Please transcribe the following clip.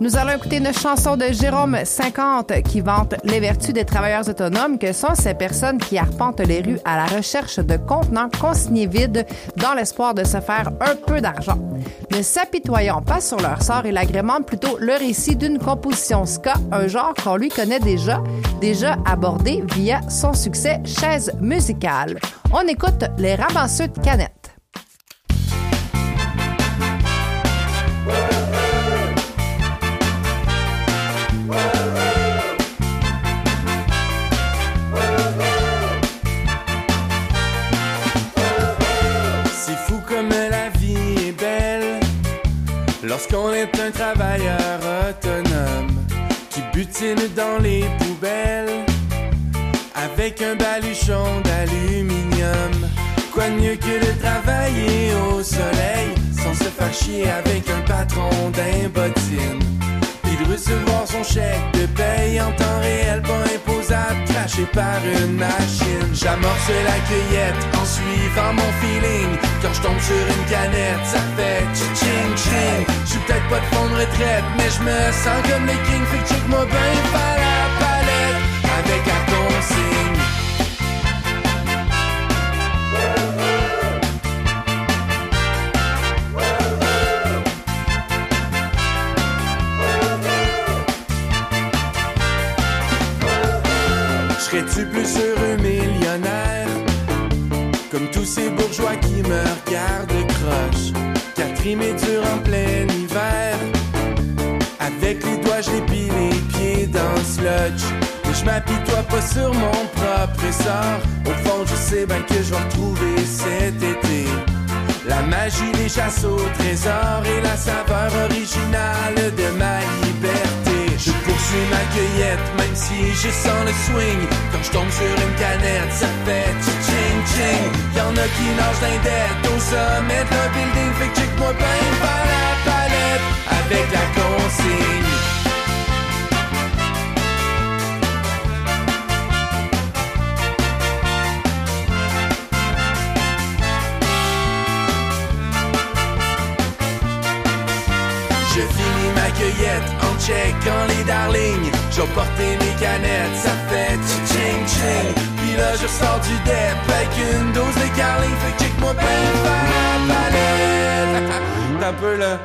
Nous allons écouter une chanson de Jérôme 50 qui vante les vertus des travailleurs autonomes que sont ces personnes qui arpentent les rues à la recherche de contenants consignés vides dans l'espoir de se faire un peu d'argent. Ne s'apitoyons pas sur leur sort et l'agrément plutôt le récit d'une composition ska, un genre qu'on lui connaît déjà, déjà abordé via son succès chaise musicale. On écoute les ramasseux de canettes. Lorsqu'on est un travailleur autonome qui butine dans les poubelles avec un baluchon d'aluminium. Quoi de mieux que de travailler au soleil sans se faire chier avec un patron d'un bottine? Puis de recevoir son chèque de paye en temps réel, pas imposable, craché par une machine. J'amorce la cueillette en suivant mon feeling. Tombe sur une canette, ça fait ching ching. Je suis peut-être pas de fond de retraite, mais je me sens comme les kings. Fait que check moi pas la palette avec la consigne. Serais-tu plus heureux millionnaire? Comme tous ces bourgeois qui me regardent croche. Catherine est en plein hiver. Avec les doigts je les les pieds dans le sludge Mais je m'apitoie pas sur mon propre sort. Au fond je sais bien que je vais retrouver cet été. La magie des chasses au trésor Et la saveur originale de ma liberté poursuis ma cueillette, même si je sens le swing. Quand je tombe sur une canette, ça fait ching ching. Y'en a qui nagent d'un dette au sommet de building. Fait que check-moi bien par la palette avec la consigne. Je finis ma cueillette en checkant les darlings. J'ai porté mes canettes, ça fait ching ching. Puis là, je sors du dep avec une dose de carling. Fait que check-moi bien par la palette. T'as peu là.